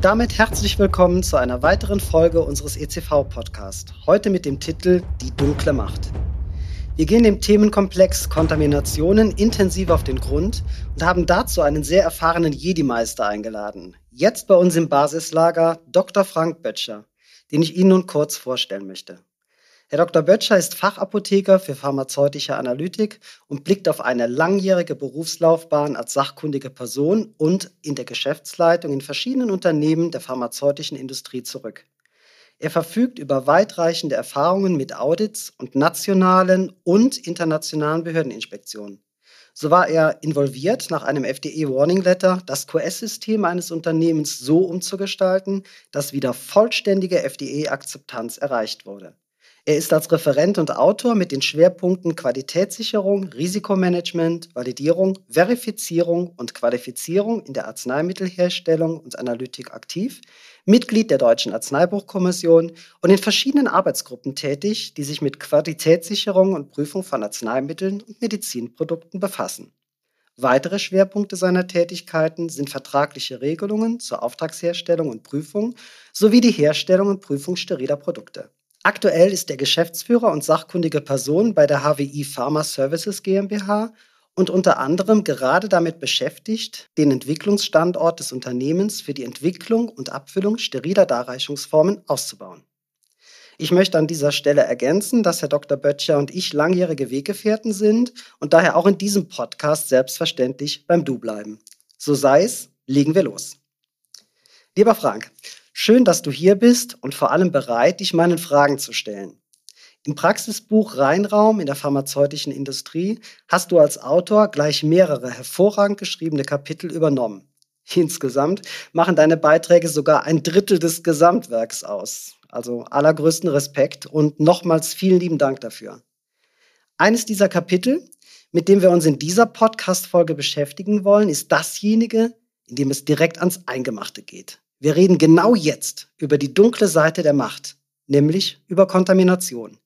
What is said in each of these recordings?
Und damit herzlich willkommen zu einer weiteren Folge unseres ECV-Podcasts. Heute mit dem Titel Die dunkle Macht. Wir gehen dem Themenkomplex Kontaminationen intensiv auf den Grund und haben dazu einen sehr erfahrenen Jedi-Meister eingeladen. Jetzt bei uns im Basislager Dr. Frank Böttcher, den ich Ihnen nun kurz vorstellen möchte. Herr Dr. Böttcher ist Fachapotheker für pharmazeutische Analytik und blickt auf eine langjährige Berufslaufbahn als sachkundige Person und in der Geschäftsleitung in verschiedenen Unternehmen der pharmazeutischen Industrie zurück. Er verfügt über weitreichende Erfahrungen mit Audits und nationalen und internationalen Behördeninspektionen. So war er involviert, nach einem FDE Warning Letter das QS-System eines Unternehmens so umzugestalten, dass wieder vollständige FDE-Akzeptanz erreicht wurde. Er ist als Referent und Autor mit den Schwerpunkten Qualitätssicherung, Risikomanagement, Validierung, Verifizierung und Qualifizierung in der Arzneimittelherstellung und Analytik aktiv, Mitglied der Deutschen Arzneibuchkommission und in verschiedenen Arbeitsgruppen tätig, die sich mit Qualitätssicherung und Prüfung von Arzneimitteln und Medizinprodukten befassen. Weitere Schwerpunkte seiner Tätigkeiten sind vertragliche Regelungen zur Auftragsherstellung und Prüfung sowie die Herstellung und Prüfung steriler Produkte. Aktuell ist er Geschäftsführer und sachkundige Person bei der HWI Pharma Services GmbH und unter anderem gerade damit beschäftigt, den Entwicklungsstandort des Unternehmens für die Entwicklung und Abfüllung steriler Darreichungsformen auszubauen. Ich möchte an dieser Stelle ergänzen, dass Herr Dr. Böttcher und ich langjährige Weggefährten sind und daher auch in diesem Podcast selbstverständlich beim Du bleiben. So sei es, legen wir los. Lieber Frank, Schön, dass du hier bist und vor allem bereit, dich meinen Fragen zu stellen. Im Praxisbuch Reinraum in der pharmazeutischen Industrie hast du als Autor gleich mehrere hervorragend geschriebene Kapitel übernommen. Insgesamt machen deine Beiträge sogar ein Drittel des Gesamtwerks aus. Also allergrößten Respekt und nochmals vielen lieben Dank dafür. Eines dieser Kapitel, mit dem wir uns in dieser Podcast-Folge beschäftigen wollen, ist dasjenige, in dem es direkt ans Eingemachte geht. Wir reden genau jetzt über die dunkle Seite der Macht, nämlich über Kontamination.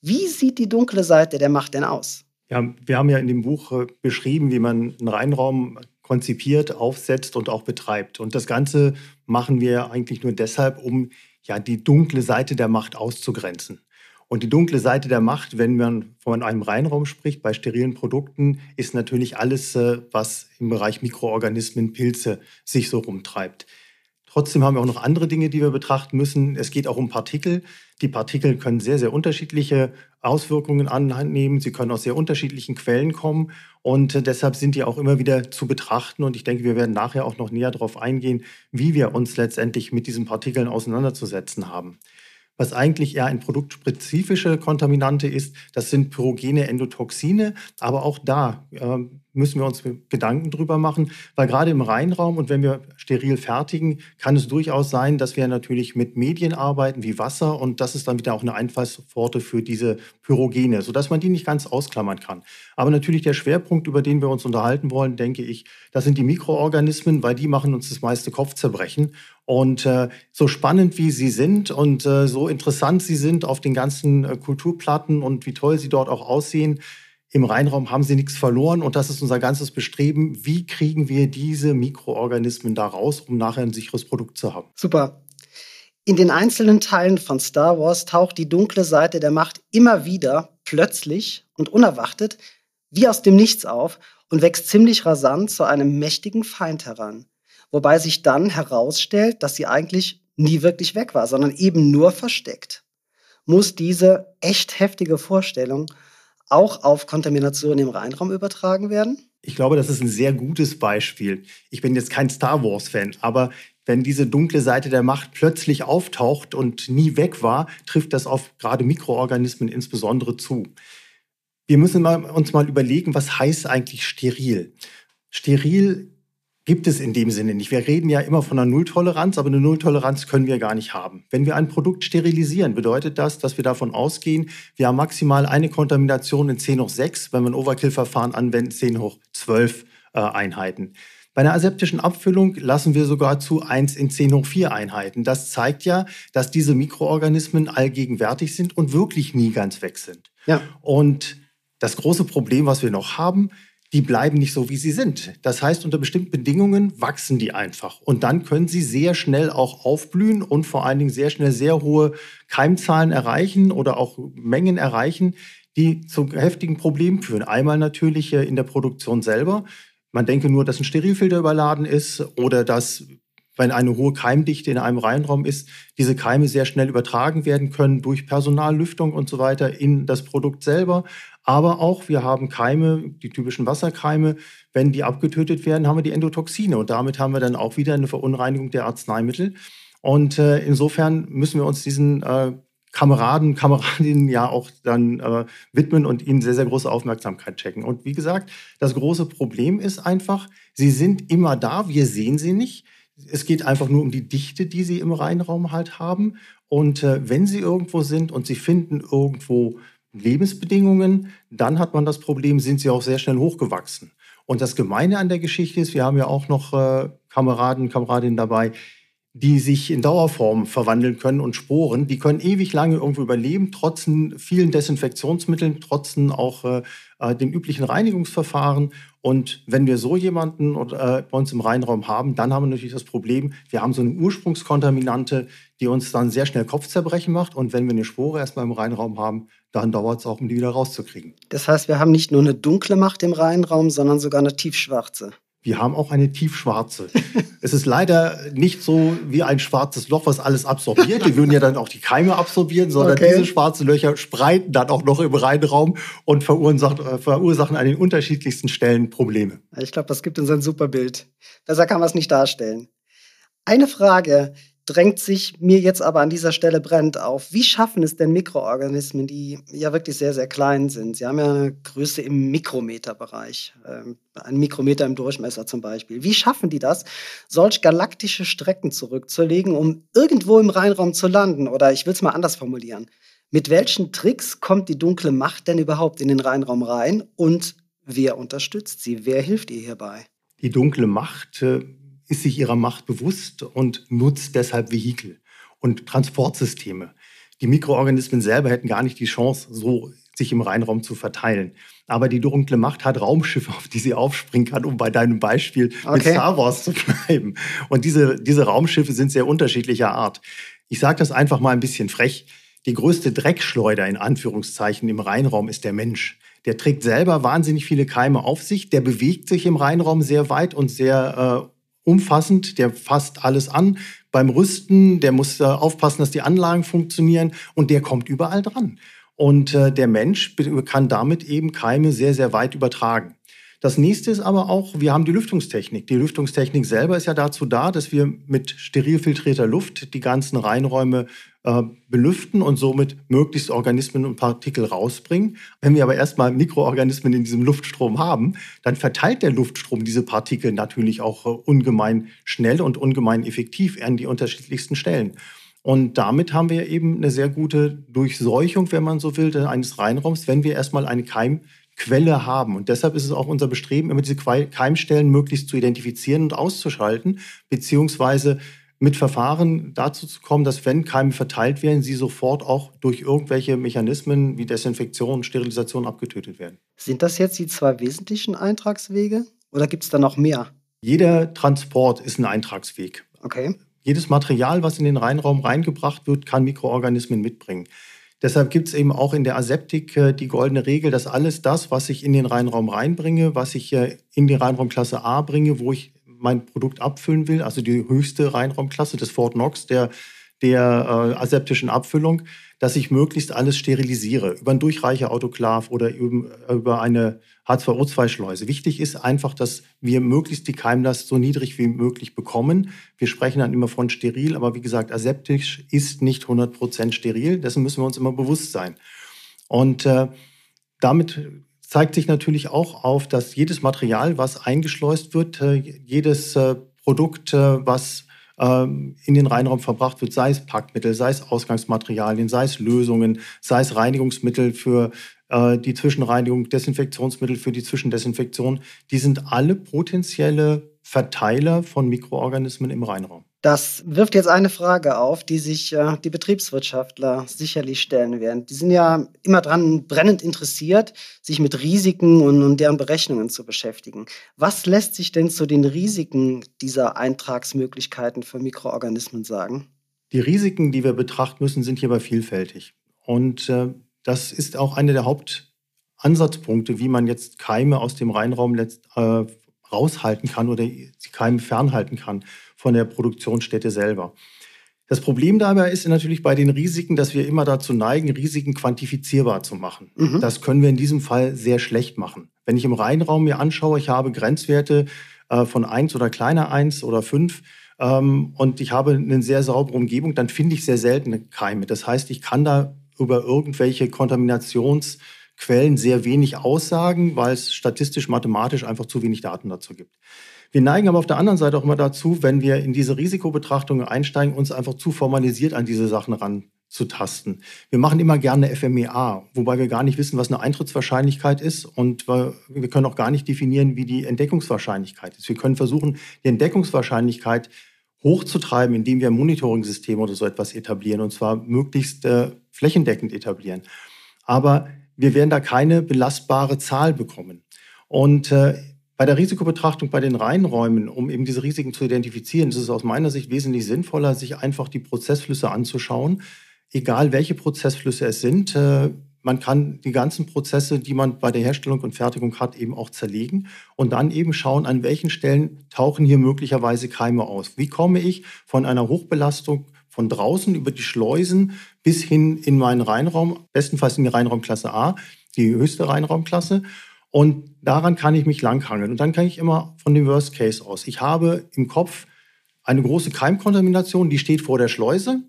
Wie sieht die dunkle Seite der Macht denn aus? Ja, wir haben ja in dem Buch äh, beschrieben, wie man einen Reinraum konzipiert, aufsetzt und auch betreibt. Und das Ganze machen wir eigentlich nur deshalb, um ja die dunkle Seite der Macht auszugrenzen. Und die dunkle Seite der Macht, wenn man von einem Reinraum spricht, bei sterilen Produkten, ist natürlich alles, äh, was im Bereich Mikroorganismen, Pilze sich so rumtreibt. Trotzdem haben wir auch noch andere Dinge, die wir betrachten müssen. Es geht auch um Partikel. Die Partikel können sehr, sehr unterschiedliche Auswirkungen annehmen. Sie können aus sehr unterschiedlichen Quellen kommen. Und deshalb sind die auch immer wieder zu betrachten. Und ich denke, wir werden nachher auch noch näher darauf eingehen, wie wir uns letztendlich mit diesen Partikeln auseinanderzusetzen haben. Was eigentlich eher ein produktspezifische Kontaminante ist. Das sind pyrogene Endotoxine, aber auch da äh, müssen wir uns Gedanken drüber machen, weil gerade im Reinraum und wenn wir steril fertigen, kann es durchaus sein, dass wir natürlich mit Medien arbeiten wie Wasser und das ist dann wieder auch eine Einfallspforte für diese Pyrogene, sodass man die nicht ganz ausklammern kann. Aber natürlich der Schwerpunkt, über den wir uns unterhalten wollen, denke ich, das sind die Mikroorganismen, weil die machen uns das meiste Kopfzerbrechen. Und äh, so spannend wie sie sind und äh, so interessant sie sind auf den ganzen äh, Kulturplatten und wie toll sie dort auch aussehen, im Reinraum haben sie nichts verloren und das ist unser ganzes Bestreben. Wie kriegen wir diese Mikroorganismen da raus, um nachher ein sicheres Produkt zu haben? Super. In den einzelnen Teilen von Star Wars taucht die dunkle Seite der Macht immer wieder plötzlich und unerwartet wie aus dem Nichts auf und wächst ziemlich rasant zu einem mächtigen Feind heran. Wobei sich dann herausstellt, dass sie eigentlich nie wirklich weg war, sondern eben nur versteckt. Muss diese echt heftige Vorstellung auch auf Kontamination im Reinraum übertragen werden? Ich glaube, das ist ein sehr gutes Beispiel. Ich bin jetzt kein Star Wars-Fan, aber wenn diese dunkle Seite der Macht plötzlich auftaucht und nie weg war, trifft das auf gerade Mikroorganismen insbesondere zu. Wir müssen uns mal überlegen, was heißt eigentlich steril? Steril gibt es in dem Sinne nicht. Wir reden ja immer von einer Nulltoleranz, aber eine Nulltoleranz können wir gar nicht haben. Wenn wir ein Produkt sterilisieren, bedeutet das, dass wir davon ausgehen, wir haben maximal eine Kontamination in 10 hoch 6, wenn wir ein Overkill-Verfahren anwenden, 10 hoch 12 äh, Einheiten. Bei einer aseptischen Abfüllung lassen wir sogar zu 1 in 10 hoch 4 Einheiten. Das zeigt ja, dass diese Mikroorganismen allgegenwärtig sind und wirklich nie ganz weg sind. Ja. Und das große Problem, was wir noch haben, die bleiben nicht so, wie sie sind. Das heißt, unter bestimmten Bedingungen wachsen die einfach. Und dann können sie sehr schnell auch aufblühen und vor allen Dingen sehr schnell sehr hohe Keimzahlen erreichen oder auch Mengen erreichen, die zu heftigen Problemen führen. Einmal natürlich äh, in der Produktion selber. Man denke nur, dass ein Sterilfilter überladen ist oder dass wenn eine hohe Keimdichte in einem Reinraum ist, diese Keime sehr schnell übertragen werden können durch Personallüftung und so weiter in das Produkt selber. Aber auch wir haben Keime, die typischen Wasserkeime. Wenn die abgetötet werden, haben wir die Endotoxine. Und damit haben wir dann auch wieder eine Verunreinigung der Arzneimittel. Und äh, insofern müssen wir uns diesen äh, Kameraden, Kameradinnen ja auch dann äh, widmen und ihnen sehr, sehr große Aufmerksamkeit checken. Und wie gesagt, das große Problem ist einfach, sie sind immer da, wir sehen sie nicht. Es geht einfach nur um die Dichte, die sie im Reinraum halt haben. Und äh, wenn sie irgendwo sind und sie finden irgendwo Lebensbedingungen, dann hat man das Problem, sind sie auch sehr schnell hochgewachsen. Und das Gemeine an der Geschichte ist, wir haben ja auch noch äh, Kameraden, Kameradinnen dabei, die sich in Dauerform verwandeln können und Sporen, die können ewig lange irgendwo überleben, trotz vielen Desinfektionsmitteln, trotz auch äh, äh, den üblichen Reinigungsverfahren. Und wenn wir so jemanden äh, bei uns im Reinraum haben, dann haben wir natürlich das Problem, wir haben so eine Ursprungskontaminante, die uns dann sehr schnell Kopfzerbrechen macht. Und wenn wir eine Spore erstmal im Reinraum haben, dann dauert es auch, um die wieder rauszukriegen. Das heißt, wir haben nicht nur eine dunkle Macht im Reinraum, sondern sogar eine tiefschwarze. Wir haben auch eine tiefschwarze. es ist leider nicht so wie ein schwarzes Loch, was alles absorbiert. Die würden ja dann auch die Keime absorbieren, sondern okay. diese schwarzen Löcher spreiten dann auch noch im Reinraum und verursachen, äh, verursachen an den unterschiedlichsten Stellen Probleme. Ich glaube, das gibt uns ein super Bild. Besser kann man es nicht darstellen. Eine Frage, drängt sich mir jetzt aber an dieser Stelle brennend auf. Wie schaffen es denn Mikroorganismen, die ja wirklich sehr, sehr klein sind? Sie haben ja eine Größe im Mikrometerbereich, ähm, ein Mikrometer im Durchmesser zum Beispiel. Wie schaffen die das, solch galaktische Strecken zurückzulegen, um irgendwo im Reinraum zu landen? Oder ich will es mal anders formulieren. Mit welchen Tricks kommt die dunkle Macht denn überhaupt in den Reinraum rein und wer unterstützt sie? Wer hilft ihr hierbei? Die dunkle Macht äh, ist sich ihrer Macht bewusst und nutzt deshalb Vehikel und Transportsysteme. Die Mikroorganismen selber hätten gar nicht die Chance, so sich im Reinraum zu verteilen. Aber die dunkle Macht hat Raumschiffe, auf die sie aufspringen kann, um bei deinem Beispiel okay. mit Star Wars zu bleiben. Und diese, diese Raumschiffe sind sehr unterschiedlicher Art. Ich sage das einfach mal ein bisschen frech. Die größte Dreckschleuder in Anführungszeichen im Reinraum ist der Mensch. Der trägt selber wahnsinnig viele Keime auf sich. Der bewegt sich im Reinraum sehr weit und sehr äh, umfassend, der fasst alles an. Beim Rüsten, der muss äh, aufpassen, dass die Anlagen funktionieren und der kommt überall dran. Und äh, der Mensch kann damit eben Keime sehr, sehr weit übertragen. Das nächste ist aber auch, wir haben die Lüftungstechnik. Die Lüftungstechnik selber ist ja dazu da, dass wir mit steril filtrierter Luft die ganzen Reinräume äh, belüften und somit möglichst Organismen und Partikel rausbringen. Wenn wir aber erstmal Mikroorganismen in diesem Luftstrom haben, dann verteilt der Luftstrom diese Partikel natürlich auch äh, ungemein schnell und ungemein effektiv an die unterschiedlichsten Stellen. Und damit haben wir eben eine sehr gute Durchseuchung, wenn man so will, eines Reinraums, wenn wir erstmal eine Keimquelle haben. Und deshalb ist es auch unser Bestreben, immer diese Keimstellen möglichst zu identifizieren und auszuschalten, beziehungsweise mit Verfahren dazu zu kommen, dass wenn Keime verteilt werden, sie sofort auch durch irgendwelche Mechanismen wie Desinfektion und Sterilisation abgetötet werden. Sind das jetzt die zwei wesentlichen Eintragswege oder gibt es da noch mehr? Jeder Transport ist ein Eintragsweg. Okay. Jedes Material, was in den Reinraum reingebracht wird, kann Mikroorganismen mitbringen. Deshalb gibt es eben auch in der Aseptik äh, die goldene Regel, dass alles das, was ich in den Reinraum reinbringe, was ich äh, in die Reinraumklasse A bringe, wo ich mein Produkt abfüllen will, also die höchste Reinraumklasse des Fort Knox, der, der äh, aseptischen Abfüllung, dass ich möglichst alles sterilisiere über einen Durchreicher-Autoklav oder über eine H2O2-Schleuse. Wichtig ist einfach, dass wir möglichst die Keimlast so niedrig wie möglich bekommen. Wir sprechen dann immer von steril, aber wie gesagt, aseptisch ist nicht 100% steril. Dessen müssen wir uns immer bewusst sein. Und äh, damit zeigt sich natürlich auch auf, dass jedes Material, was eingeschleust wird, äh, jedes äh, Produkt, äh, was ähm, in den Reinraum verbracht wird, sei es Packmittel, sei es Ausgangsmaterialien, sei es Lösungen, sei es Reinigungsmittel für äh, die Zwischenreinigung, Desinfektionsmittel für die Zwischendesinfektion, die sind alle potenzielle Verteiler von Mikroorganismen im Reinraum. Das wirft jetzt eine Frage auf, die sich äh, die Betriebswirtschaftler sicherlich stellen werden. Die sind ja immer dran brennend interessiert, sich mit Risiken und, und deren Berechnungen zu beschäftigen. Was lässt sich denn zu den Risiken dieser Eintragsmöglichkeiten für Mikroorganismen sagen? Die Risiken, die wir betrachten müssen, sind hierbei vielfältig. Und äh, das ist auch einer der Hauptansatzpunkte, wie man jetzt Keime aus dem Reinraum äh, raushalten kann oder die Keime fernhalten kann von der Produktionsstätte selber. Das Problem dabei ist natürlich bei den Risiken, dass wir immer dazu neigen, Risiken quantifizierbar zu machen. Mhm. Das können wir in diesem Fall sehr schlecht machen. Wenn ich im Reinraum mir anschaue, ich habe Grenzwerte äh, von 1 oder kleiner 1 oder 5 ähm, und ich habe eine sehr saubere Umgebung, dann finde ich sehr seltene Keime. Das heißt, ich kann da über irgendwelche Kontaminationsquellen sehr wenig aussagen, weil es statistisch, mathematisch einfach zu wenig Daten dazu gibt. Wir neigen aber auf der anderen Seite auch immer dazu, wenn wir in diese Risikobetrachtungen einsteigen, uns einfach zu formalisiert an diese Sachen ranzutasten. Wir machen immer gerne FMEA, wobei wir gar nicht wissen, was eine Eintrittswahrscheinlichkeit ist und wir können auch gar nicht definieren, wie die Entdeckungswahrscheinlichkeit ist. Wir können versuchen, die Entdeckungswahrscheinlichkeit hochzutreiben, indem wir Monitoring-Systeme oder so etwas etablieren und zwar möglichst äh, flächendeckend etablieren. Aber wir werden da keine belastbare Zahl bekommen. Und äh, bei der Risikobetrachtung bei den Reinräumen, um eben diese Risiken zu identifizieren, ist es aus meiner Sicht wesentlich sinnvoller, sich einfach die Prozessflüsse anzuschauen, egal welche Prozessflüsse es sind. Äh, man kann die ganzen Prozesse, die man bei der Herstellung und Fertigung hat, eben auch zerlegen und dann eben schauen, an welchen Stellen tauchen hier möglicherweise Keime aus. Wie komme ich von einer Hochbelastung von draußen über die Schleusen bis hin in meinen Reinraum, bestenfalls in die Reinraumklasse A, die höchste Reinraumklasse und daran kann ich mich langhangeln. Und dann kann ich immer von dem Worst Case aus. Ich habe im Kopf eine große Keimkontamination, die steht vor der Schleuse.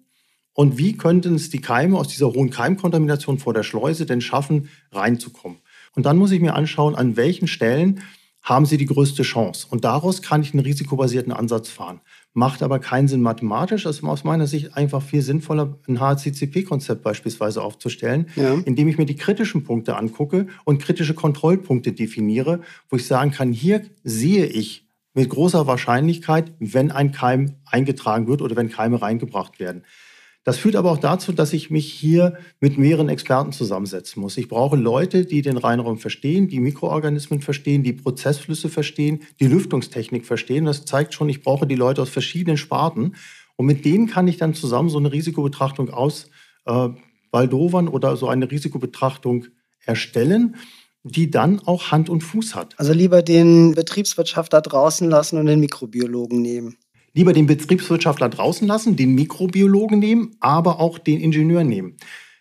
Und wie könnten es die Keime aus dieser hohen Keimkontamination vor der Schleuse denn schaffen, reinzukommen? Und dann muss ich mir anschauen, an welchen Stellen haben sie die größte Chance. Und daraus kann ich einen risikobasierten Ansatz fahren macht aber keinen Sinn mathematisch. Es ist aus meiner Sicht einfach viel sinnvoller, ein HCCP-Konzept beispielsweise aufzustellen, ja. indem ich mir die kritischen Punkte angucke und kritische Kontrollpunkte definiere, wo ich sagen kann, hier sehe ich mit großer Wahrscheinlichkeit, wenn ein Keim eingetragen wird oder wenn Keime reingebracht werden. Das führt aber auch dazu, dass ich mich hier mit mehreren Experten zusammensetzen muss. Ich brauche Leute, die den Reinraum verstehen, die Mikroorganismen verstehen, die Prozessflüsse verstehen, die Lüftungstechnik verstehen. Das zeigt schon, ich brauche die Leute aus verschiedenen Sparten. Und mit denen kann ich dann zusammen so eine Risikobetrachtung aus äh, Waldovern oder so eine Risikobetrachtung erstellen die dann auch Hand und Fuß hat. Also lieber den Betriebswirtschaftler draußen lassen und den Mikrobiologen nehmen lieber den Betriebswirtschaftler draußen lassen, den Mikrobiologen nehmen, aber auch den Ingenieur nehmen.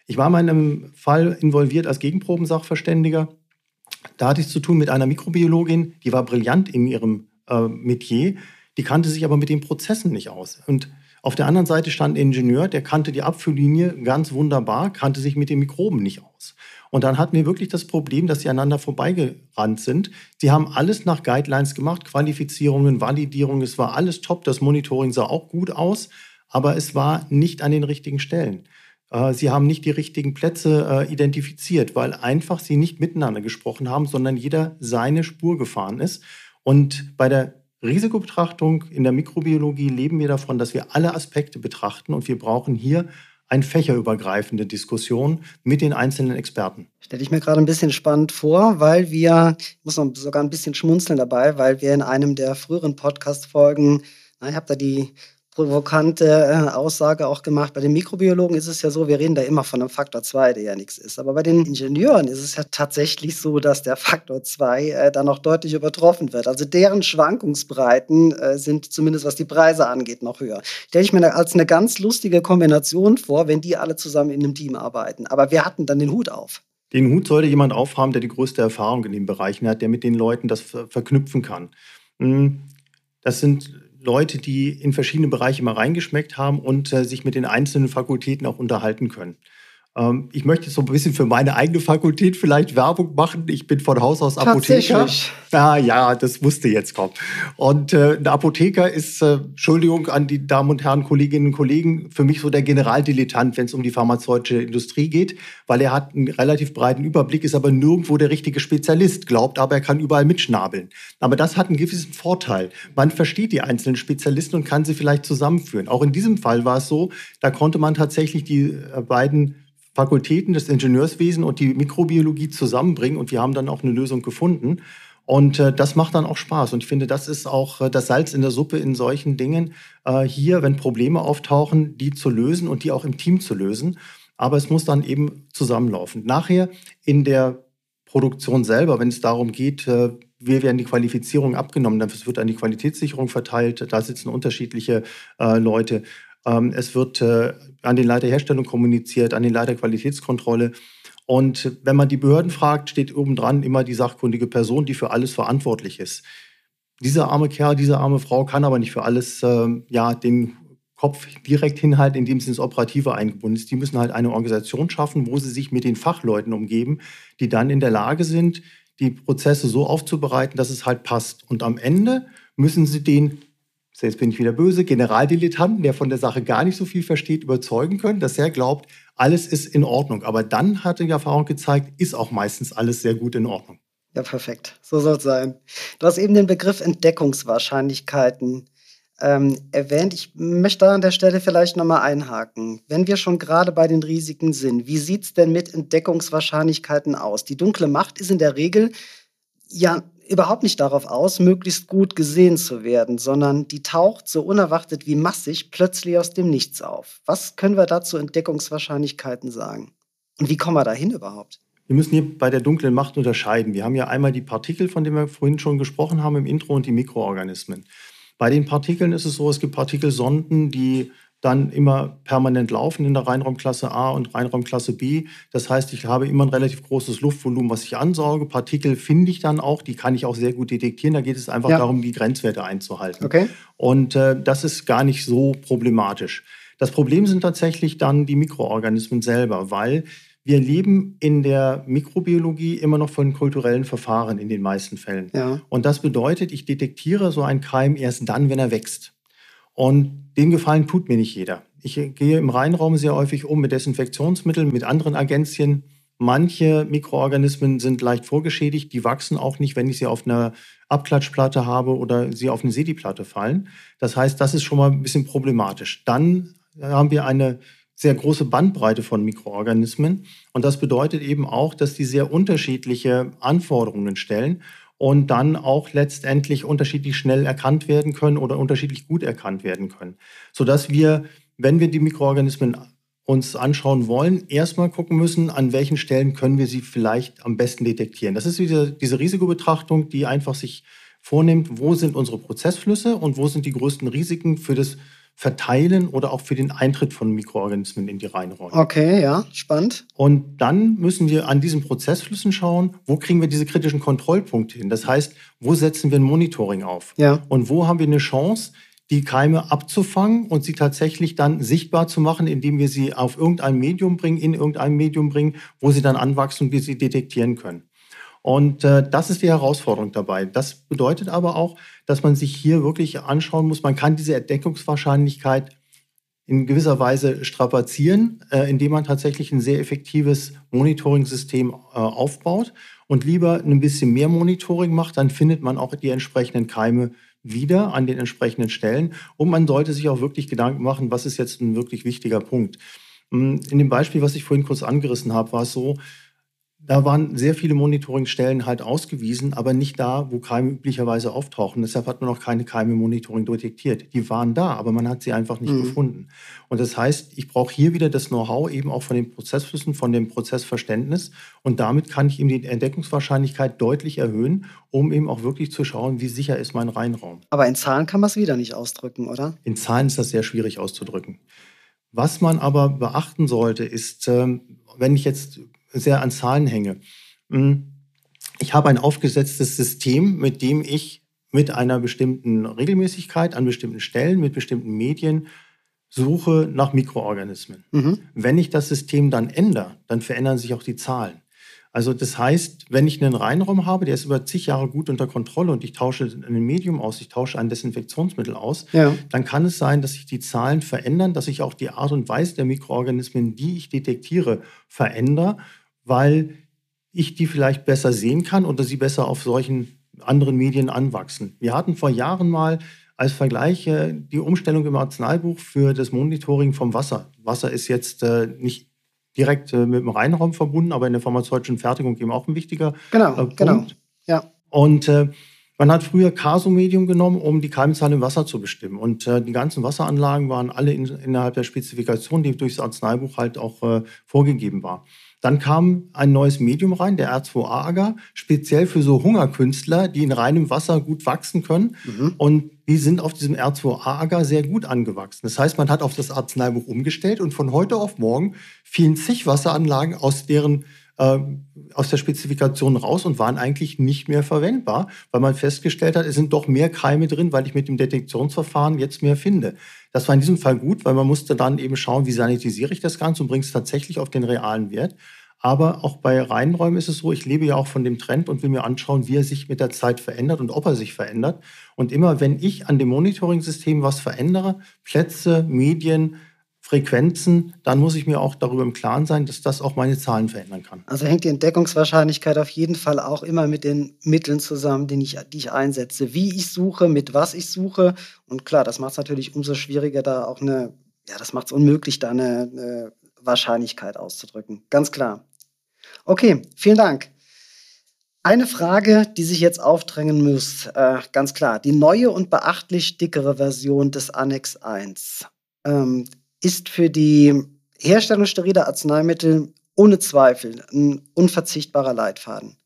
Ich war mal in einem Fall involviert als Gegenprobensachverständiger. Da hatte ich zu tun mit einer Mikrobiologin, die war brillant in ihrem äh, Metier, die kannte sich aber mit den Prozessen nicht aus. Und auf der anderen Seite stand ein Ingenieur, der kannte die Abfülllinie ganz wunderbar, kannte sich mit den Mikroben nicht aus. Und dann hatten wir wirklich das Problem, dass sie aneinander vorbeigerannt sind. Sie haben alles nach Guidelines gemacht, Qualifizierungen, Validierungen, es war alles top, das Monitoring sah auch gut aus, aber es war nicht an den richtigen Stellen. Äh, sie haben nicht die richtigen Plätze äh, identifiziert, weil einfach sie nicht miteinander gesprochen haben, sondern jeder seine Spur gefahren ist. Und bei der Risikobetrachtung in der Mikrobiologie leben wir davon, dass wir alle Aspekte betrachten und wir brauchen hier eine fächerübergreifende Diskussion mit den einzelnen Experten. Stelle ich mir gerade ein bisschen spannend vor, weil wir, ich muss noch sogar ein bisschen schmunzeln dabei, weil wir in einem der früheren Podcast-Folgen, ich habe da die provokante äh, Aussage auch gemacht. Bei den Mikrobiologen ist es ja so, wir reden da immer von einem Faktor 2, der ja nichts ist. Aber bei den Ingenieuren ist es ja tatsächlich so, dass der Faktor 2 äh, da noch deutlich übertroffen wird. Also deren Schwankungsbreiten äh, sind zumindest was die Preise angeht noch höher. Stelle ich mir als eine ganz lustige Kombination vor, wenn die alle zusammen in einem Team arbeiten. Aber wir hatten dann den Hut auf. Den Hut sollte jemand aufhaben, der die größte Erfahrung in den Bereichen hat, der mit den Leuten das verknüpfen kann. Hm, das sind Leute, die in verschiedene Bereiche mal reingeschmeckt haben und äh, sich mit den einzelnen Fakultäten auch unterhalten können. Ähm, ich möchte so ein bisschen für meine eigene Fakultät vielleicht Werbung machen. Ich bin von Haus aus Apotheker. Ah ja, das musste jetzt kommen. Und äh, ein Apotheker ist, äh, Entschuldigung an die Damen und Herren, Kolleginnen und Kollegen, für mich so der Generaldilettant, wenn es um die pharmazeutische Industrie geht, weil er hat einen relativ breiten Überblick, ist aber nirgendwo der richtige Spezialist, glaubt aber, er kann überall mitschnabeln. Aber das hat einen gewissen Vorteil. Man versteht die einzelnen Spezialisten und kann sie vielleicht zusammenführen. Auch in diesem Fall war es so, da konnte man tatsächlich die äh, beiden Fakultäten des Ingenieurswesen und die Mikrobiologie zusammenbringen und wir haben dann auch eine Lösung gefunden. Und äh, das macht dann auch Spaß. Und ich finde, das ist auch äh, das Salz in der Suppe in solchen Dingen, äh, hier, wenn Probleme auftauchen, die zu lösen und die auch im Team zu lösen. Aber es muss dann eben zusammenlaufen. Nachher in der Produktion selber, wenn es darum geht, äh, wir werden die Qualifizierung abgenommen, dann wird an die Qualitätssicherung verteilt, da sitzen unterschiedliche äh, Leute. Ähm, es wird äh, an den Leiter Herstellung kommuniziert, an den Leiter Qualitätskontrolle. Und wenn man die Behörden fragt, steht obendran immer die sachkundige Person, die für alles verantwortlich ist. Dieser arme Kerl, diese arme Frau kann aber nicht für alles äh, ja, den Kopf direkt hinhalten, indem sie ins Operative eingebunden ist. Die müssen halt eine Organisation schaffen, wo sie sich mit den Fachleuten umgeben, die dann in der Lage sind, die Prozesse so aufzubereiten, dass es halt passt. Und am Ende müssen sie den jetzt bin ich wieder böse, Generaldilettanten, der von der Sache gar nicht so viel versteht, überzeugen können, dass er glaubt, alles ist in Ordnung. Aber dann hat die Erfahrung gezeigt, ist auch meistens alles sehr gut in Ordnung. Ja, perfekt. So soll es sein. Du hast eben den Begriff Entdeckungswahrscheinlichkeiten ähm, erwähnt. Ich möchte an der Stelle vielleicht nochmal einhaken. Wenn wir schon gerade bei den Risiken sind, wie sieht es denn mit Entdeckungswahrscheinlichkeiten aus? Die dunkle Macht ist in der Regel ja überhaupt nicht darauf aus, möglichst gut gesehen zu werden, sondern die taucht so unerwartet wie massig plötzlich aus dem Nichts auf. Was können wir dazu Entdeckungswahrscheinlichkeiten sagen? Und wie kommen wir dahin überhaupt? Wir müssen hier bei der dunklen Macht unterscheiden. Wir haben ja einmal die Partikel, von denen wir vorhin schon gesprochen haben im Intro, und die Mikroorganismen. Bei den Partikeln ist es so, es gibt Partikelsonden, die dann immer permanent laufen in der Reinraumklasse A und Reinraumklasse B. Das heißt, ich habe immer ein relativ großes Luftvolumen, was ich ansauge. Partikel finde ich dann auch, die kann ich auch sehr gut detektieren. Da geht es einfach ja. darum, die Grenzwerte einzuhalten. Okay. Und äh, das ist gar nicht so problematisch. Das Problem sind tatsächlich dann die Mikroorganismen selber, weil wir leben in der Mikrobiologie immer noch von kulturellen Verfahren in den meisten Fällen. Ja. Und das bedeutet, ich detektiere so einen Keim erst dann, wenn er wächst. Und den Gefallen tut mir nicht jeder. Ich gehe im Reinraum sehr häufig um mit Desinfektionsmitteln, mit anderen Agenzien. Manche Mikroorganismen sind leicht vorgeschädigt, die wachsen auch nicht, wenn ich sie auf einer Abklatschplatte habe oder sie auf eine Sediplatte fallen. Das heißt, das ist schon mal ein bisschen problematisch. Dann haben wir eine sehr große Bandbreite von Mikroorganismen und das bedeutet eben auch, dass die sehr unterschiedliche Anforderungen stellen und dann auch letztendlich unterschiedlich schnell erkannt werden können oder unterschiedlich gut erkannt werden können. Sodass wir, wenn wir die Mikroorganismen uns anschauen wollen, erstmal gucken müssen, an welchen Stellen können wir sie vielleicht am besten detektieren. Das ist diese, diese Risikobetrachtung, die einfach sich vornimmt, wo sind unsere Prozessflüsse und wo sind die größten Risiken für das Verteilen oder auch für den Eintritt von Mikroorganismen in die Reinräume. Okay, ja, spannend. Und dann müssen wir an diesen Prozessflüssen schauen, wo kriegen wir diese kritischen Kontrollpunkte hin. Das heißt, wo setzen wir ein Monitoring auf? Ja. Und wo haben wir eine Chance, die Keime abzufangen und sie tatsächlich dann sichtbar zu machen, indem wir sie auf irgendein Medium bringen, in irgendein Medium bringen, wo sie dann anwachsen und wir sie detektieren können. Und äh, das ist die Herausforderung dabei. Das bedeutet aber auch, dass man sich hier wirklich anschauen muss, man kann diese Entdeckungswahrscheinlichkeit in gewisser Weise strapazieren, äh, indem man tatsächlich ein sehr effektives Monitoring-System äh, aufbaut und lieber ein bisschen mehr Monitoring macht, dann findet man auch die entsprechenden Keime wieder an den entsprechenden Stellen. Und man sollte sich auch wirklich Gedanken machen, was ist jetzt ein wirklich wichtiger Punkt. Hm, in dem Beispiel, was ich vorhin kurz angerissen habe, war es so, da waren sehr viele Monitoringstellen halt ausgewiesen, aber nicht da, wo Keime üblicherweise auftauchen. Deshalb hat man auch keine Keime-Monitoring detektiert. Die waren da, aber man hat sie einfach nicht mhm. gefunden. Und das heißt, ich brauche hier wieder das Know-how eben auch von den Prozessflüssen, von dem Prozessverständnis. Und damit kann ich eben die Entdeckungswahrscheinlichkeit deutlich erhöhen, um eben auch wirklich zu schauen, wie sicher ist mein Reinraum. Aber in Zahlen kann man es wieder nicht ausdrücken, oder? In Zahlen ist das sehr schwierig auszudrücken. Was man aber beachten sollte, ist, ähm, wenn ich jetzt sehr an Zahlen hänge. Hm. Ich habe ein aufgesetztes System, mit dem ich mit einer bestimmten Regelmäßigkeit an bestimmten Stellen, mit bestimmten Medien suche nach Mikroorganismen. Mhm. Wenn ich das System dann ändere, dann verändern sich auch die Zahlen. Also das heißt, wenn ich einen Reinraum habe, der ist über zig Jahre gut unter Kontrolle und ich tausche ein Medium aus, ich tausche ein Desinfektionsmittel aus, ja. dann kann es sein, dass sich die Zahlen verändern, dass sich auch die Art und Weise der Mikroorganismen, die ich detektiere, verändert, weil ich die vielleicht besser sehen kann oder sie besser auf solchen anderen Medien anwachsen. Wir hatten vor Jahren mal als Vergleich äh, die Umstellung im Arzneibuch für das Monitoring vom Wasser. Wasser ist jetzt äh, nicht direkt äh, mit dem Reinraum verbunden, aber in der pharmazeutischen Fertigung eben auch ein wichtiger genau, äh, Punkt. Genau, ja. Und äh, man hat früher Casomedium genommen, um die Keimzahl im Wasser zu bestimmen. Und äh, die ganzen Wasseranlagen waren alle in, innerhalb der Spezifikation, die durchs Arzneibuch halt auch äh, vorgegeben war. Dann kam ein neues Medium rein, der R2A-Agar, speziell für so Hungerkünstler, die in reinem Wasser gut wachsen können. Mhm. Und die sind auf diesem R2A-Agar sehr gut angewachsen. Das heißt, man hat auf das Arzneibuch umgestellt und von heute auf morgen fielen zig Wasseranlagen aus deren äh, aus der Spezifikation raus und waren eigentlich nicht mehr verwendbar, weil man festgestellt hat, es sind doch mehr Keime drin, weil ich mit dem Detektionsverfahren jetzt mehr finde. Das war in diesem Fall gut, weil man musste dann eben schauen, wie sanitisiere ich das Ganze und bringe es tatsächlich auf den realen Wert. Aber auch bei Reinräumen ist es so, ich lebe ja auch von dem Trend und will mir anschauen, wie er sich mit der Zeit verändert und ob er sich verändert. Und immer wenn ich an dem Monitoring-System was verändere, Plätze, Medien, Frequenzen, dann muss ich mir auch darüber im Klaren sein, dass das auch meine Zahlen verändern kann. Also hängt die Entdeckungswahrscheinlichkeit auf jeden Fall auch immer mit den Mitteln zusammen, die ich, die ich einsetze. Wie ich suche, mit was ich suche. Und klar, das macht es natürlich umso schwieriger, da auch eine, ja, das macht es unmöglich, da eine, eine Wahrscheinlichkeit auszudrücken. Ganz klar. Okay, vielen Dank. Eine Frage, die sich jetzt aufdrängen muss, äh, ganz klar. Die neue und beachtlich dickere Version des Annex 1. Ähm, ist für die Herstellung steriler Arzneimittel ohne Zweifel ein unverzichtbarer Leitfaden.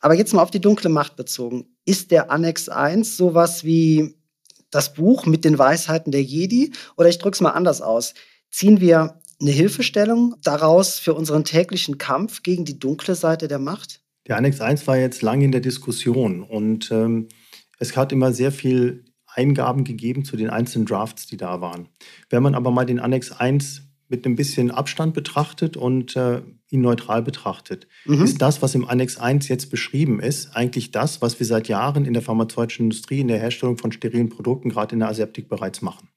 Aber jetzt mal auf die dunkle Macht bezogen. Ist der Annex 1 sowas wie das Buch mit den Weisheiten der Jedi? Oder ich drücke es mal anders aus. Ziehen wir eine Hilfestellung daraus für unseren täglichen Kampf gegen die dunkle Seite der Macht? Der Annex 1 war jetzt lange in der Diskussion und ähm, es hat immer sehr viel Eingaben gegeben zu den einzelnen Drafts, die da waren. Wenn man aber mal den Annex 1 mit ein bisschen Abstand betrachtet und äh, ihn neutral betrachtet, mhm. ist das, was im Annex 1 jetzt beschrieben ist, eigentlich das, was wir seit Jahren in der pharmazeutischen Industrie, in der Herstellung von sterilen Produkten, gerade in der Aseptik bereits machen.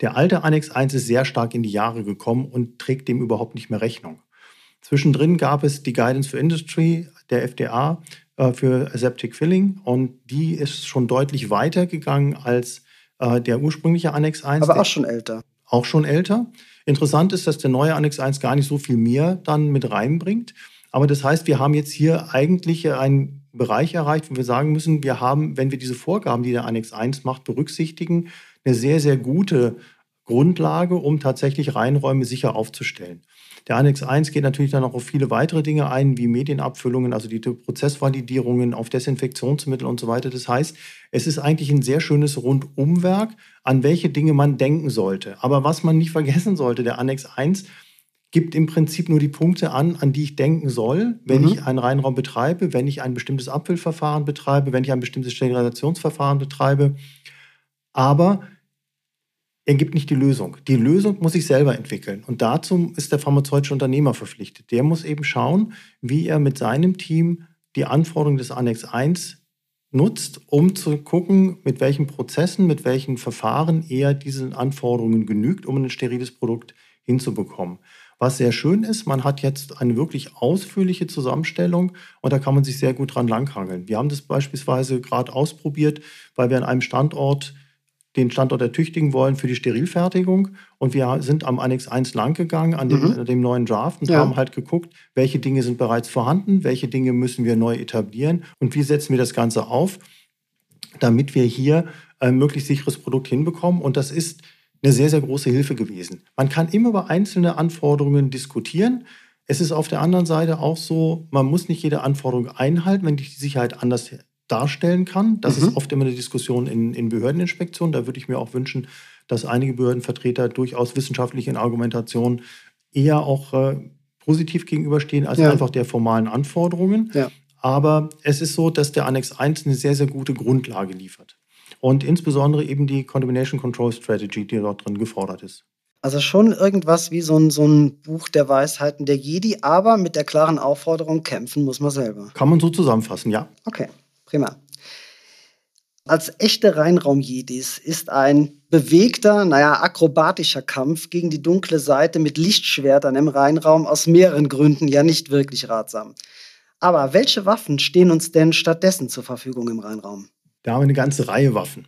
Der alte Annex 1 ist sehr stark in die Jahre gekommen und trägt dem überhaupt nicht mehr Rechnung. Zwischendrin gab es die Guidance for Industry der FDA, äh, für Aseptic Filling und die ist schon deutlich weiter gegangen als äh, der ursprüngliche Annex 1. Aber auch schon älter. Auch schon älter. Interessant ist, dass der neue Annex 1 gar nicht so viel mehr dann mit reinbringt. Aber das heißt, wir haben jetzt hier eigentlich einen Bereich erreicht, wo wir sagen müssen, wir haben, wenn wir diese Vorgaben, die der Annex 1 macht, berücksichtigen, eine sehr, sehr gute Grundlage, um tatsächlich Reinräume sicher aufzustellen. Der Annex 1 geht natürlich dann auch auf viele weitere Dinge ein, wie Medienabfüllungen, also die Prozessvalidierungen auf Desinfektionsmittel und so weiter. Das heißt, es ist eigentlich ein sehr schönes Rundumwerk, an welche Dinge man denken sollte. Aber was man nicht vergessen sollte, der Annex 1 gibt im Prinzip nur die Punkte an, an die ich denken soll, wenn mhm. ich einen Reinraum betreibe, wenn ich ein bestimmtes Abfüllverfahren betreibe, wenn ich ein bestimmtes Sterilisationsverfahren betreibe. Aber er gibt nicht die Lösung. Die Lösung muss ich selber entwickeln. Und dazu ist der pharmazeutische Unternehmer verpflichtet. Der muss eben schauen, wie er mit seinem Team die Anforderungen des Annex 1 nutzt, um zu gucken, mit welchen Prozessen, mit welchen Verfahren er diesen Anforderungen genügt, um ein steriles Produkt hinzubekommen. Was sehr schön ist, man hat jetzt eine wirklich ausführliche Zusammenstellung und da kann man sich sehr gut dran langhangeln. Wir haben das beispielsweise gerade ausprobiert, weil wir an einem Standort den Standort ertüchtigen wollen für die Sterilfertigung. Und wir sind am Annex 1 langgegangen an dem, mhm. dem neuen Draft und ja. haben halt geguckt, welche Dinge sind bereits vorhanden, welche Dinge müssen wir neu etablieren und wie setzen wir das Ganze auf, damit wir hier ein möglichst sicheres Produkt hinbekommen. Und das ist eine sehr, sehr große Hilfe gewesen. Man kann immer über einzelne Anforderungen diskutieren. Es ist auf der anderen Seite auch so, man muss nicht jede Anforderung einhalten, wenn die Sicherheit anders darstellen kann. Das mhm. ist oft immer eine Diskussion in, in Behördeninspektionen. Da würde ich mir auch wünschen, dass einige Behördenvertreter durchaus wissenschaftlichen Argumentationen eher auch äh, positiv gegenüberstehen als ja. einfach der formalen Anforderungen. Ja. Aber es ist so, dass der Annex 1 eine sehr, sehr gute Grundlage liefert. Und insbesondere eben die Combination Control Strategy, die dort drin gefordert ist. Also schon irgendwas wie so ein, so ein Buch der Weisheiten der Jedi, aber mit der klaren Aufforderung, kämpfen muss man selber. Kann man so zusammenfassen, ja. Okay, prima. Als echte Reinraum-Jedis ist ein bewegter, naja, akrobatischer Kampf gegen die dunkle Seite mit Lichtschwertern im Reinraum aus mehreren Gründen ja nicht wirklich ratsam. Aber welche Waffen stehen uns denn stattdessen zur Verfügung im Reinraum? Da haben wir eine ganze Reihe Waffen.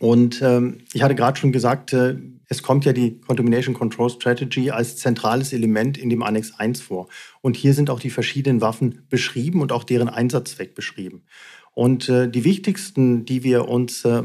Und ähm, ich hatte gerade schon gesagt, äh, es kommt ja die Contamination Control Strategy als zentrales Element in dem Annex 1 vor. Und hier sind auch die verschiedenen Waffen beschrieben und auch deren Einsatzzweck beschrieben. Und äh, die wichtigsten, die wir uns äh,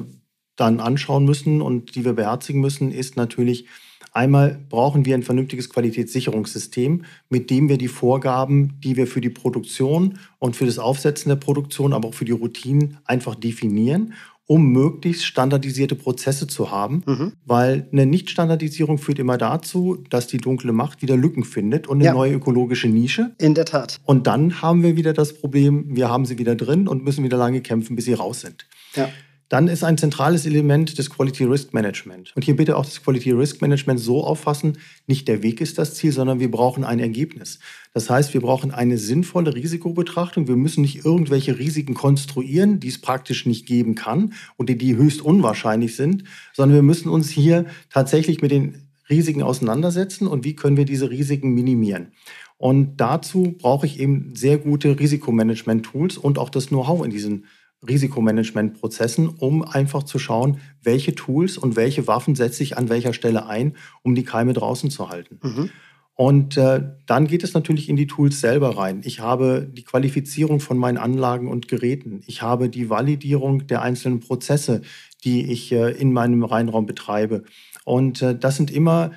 dann anschauen müssen und die wir beherzigen müssen, ist natürlich Einmal brauchen wir ein vernünftiges Qualitätssicherungssystem, mit dem wir die Vorgaben, die wir für die Produktion und für das Aufsetzen der Produktion, aber auch für die Routinen einfach definieren um möglichst standardisierte Prozesse zu haben, mhm. weil eine Nichtstandardisierung führt immer dazu, dass die dunkle Macht wieder Lücken findet und eine ja. neue ökologische Nische. In der Tat. Und dann haben wir wieder das Problem, wir haben sie wieder drin und müssen wieder lange kämpfen, bis sie raus sind. Ja. Dann ist ein zentrales Element das Quality Risk Management. Und hier bitte auch das Quality Risk Management so auffassen, nicht der Weg ist das Ziel, sondern wir brauchen ein Ergebnis. Das heißt, wir brauchen eine sinnvolle Risikobetrachtung. Wir müssen nicht irgendwelche Risiken konstruieren, die es praktisch nicht geben kann und die, die höchst unwahrscheinlich sind, sondern wir müssen uns hier tatsächlich mit den Risiken auseinandersetzen und wie können wir diese Risiken minimieren. Und dazu brauche ich eben sehr gute Risikomanagement-Tools und auch das Know-how in diesen Risikomanagementprozessen, um einfach zu schauen, welche Tools und welche Waffen setze ich an welcher Stelle ein, um die Keime draußen zu halten. Mhm. Und äh, dann geht es natürlich in die Tools selber rein. Ich habe die Qualifizierung von meinen Anlagen und Geräten. Ich habe die Validierung der einzelnen Prozesse, die ich äh, in meinem Reinraum betreibe. Und äh, das sind immer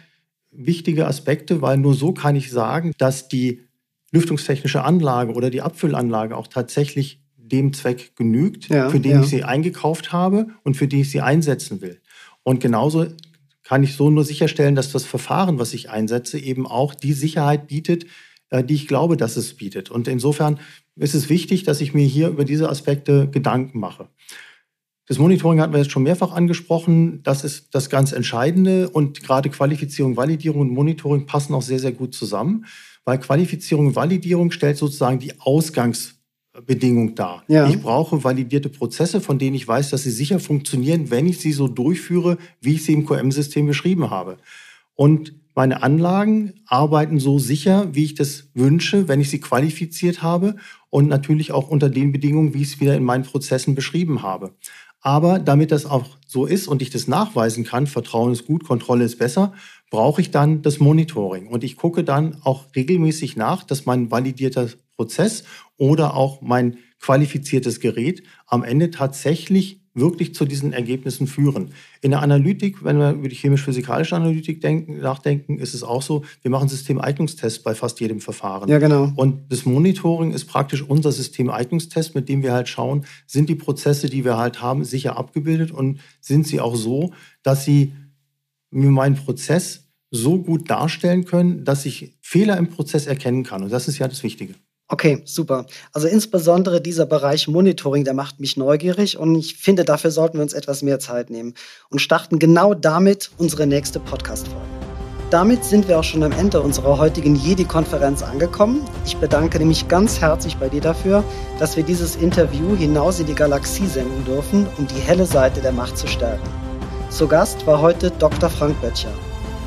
wichtige Aspekte, weil nur so kann ich sagen, dass die lüftungstechnische Anlage oder die Abfüllanlage auch tatsächlich dem Zweck genügt, ja, für den ja. ich sie eingekauft habe und für den ich sie einsetzen will. Und genauso kann ich so nur sicherstellen, dass das Verfahren, was ich einsetze, eben auch die Sicherheit bietet, äh, die ich glaube, dass es bietet. Und insofern ist es wichtig, dass ich mir hier über diese Aspekte Gedanken mache. Das Monitoring hatten wir jetzt schon mehrfach angesprochen. Das ist das ganz Entscheidende. Und gerade Qualifizierung, Validierung und Monitoring passen auch sehr, sehr gut zusammen, weil Qualifizierung und Validierung stellt sozusagen die Ausgangs- Bedingung da. Ja. Ich brauche validierte Prozesse, von denen ich weiß, dass sie sicher funktionieren, wenn ich sie so durchführe, wie ich sie im QM-System beschrieben habe. Und meine Anlagen arbeiten so sicher, wie ich das wünsche, wenn ich sie qualifiziert habe und natürlich auch unter den Bedingungen, wie ich es wieder in meinen Prozessen beschrieben habe. Aber damit das auch so ist und ich das nachweisen kann, Vertrauen ist gut, Kontrolle ist besser, brauche ich dann das Monitoring. Und ich gucke dann auch regelmäßig nach, dass mein validierter Prozess oder auch mein qualifiziertes Gerät am Ende tatsächlich wirklich zu diesen Ergebnissen führen. In der Analytik, wenn wir über die chemisch-physikalische Analytik denken, nachdenken, ist es auch so, wir machen Systemeignungstests bei fast jedem Verfahren. Ja, genau. Und das Monitoring ist praktisch unser Systemeignungstest, mit dem wir halt schauen, sind die Prozesse, die wir halt haben, sicher abgebildet und sind sie auch so, dass sie mir meinen Prozess so gut darstellen können, dass ich Fehler im Prozess erkennen kann. Und das ist ja das Wichtige. Okay, super. Also insbesondere dieser Bereich Monitoring, der macht mich neugierig und ich finde, dafür sollten wir uns etwas mehr Zeit nehmen und starten genau damit unsere nächste Podcast-Folge. Damit sind wir auch schon am Ende unserer heutigen Jedi-Konferenz angekommen. Ich bedanke mich ganz herzlich bei dir dafür, dass wir dieses Interview hinaus in die Galaxie senden dürfen, um die helle Seite der Macht zu stärken. Zu Gast war heute Dr. Frank Böttcher.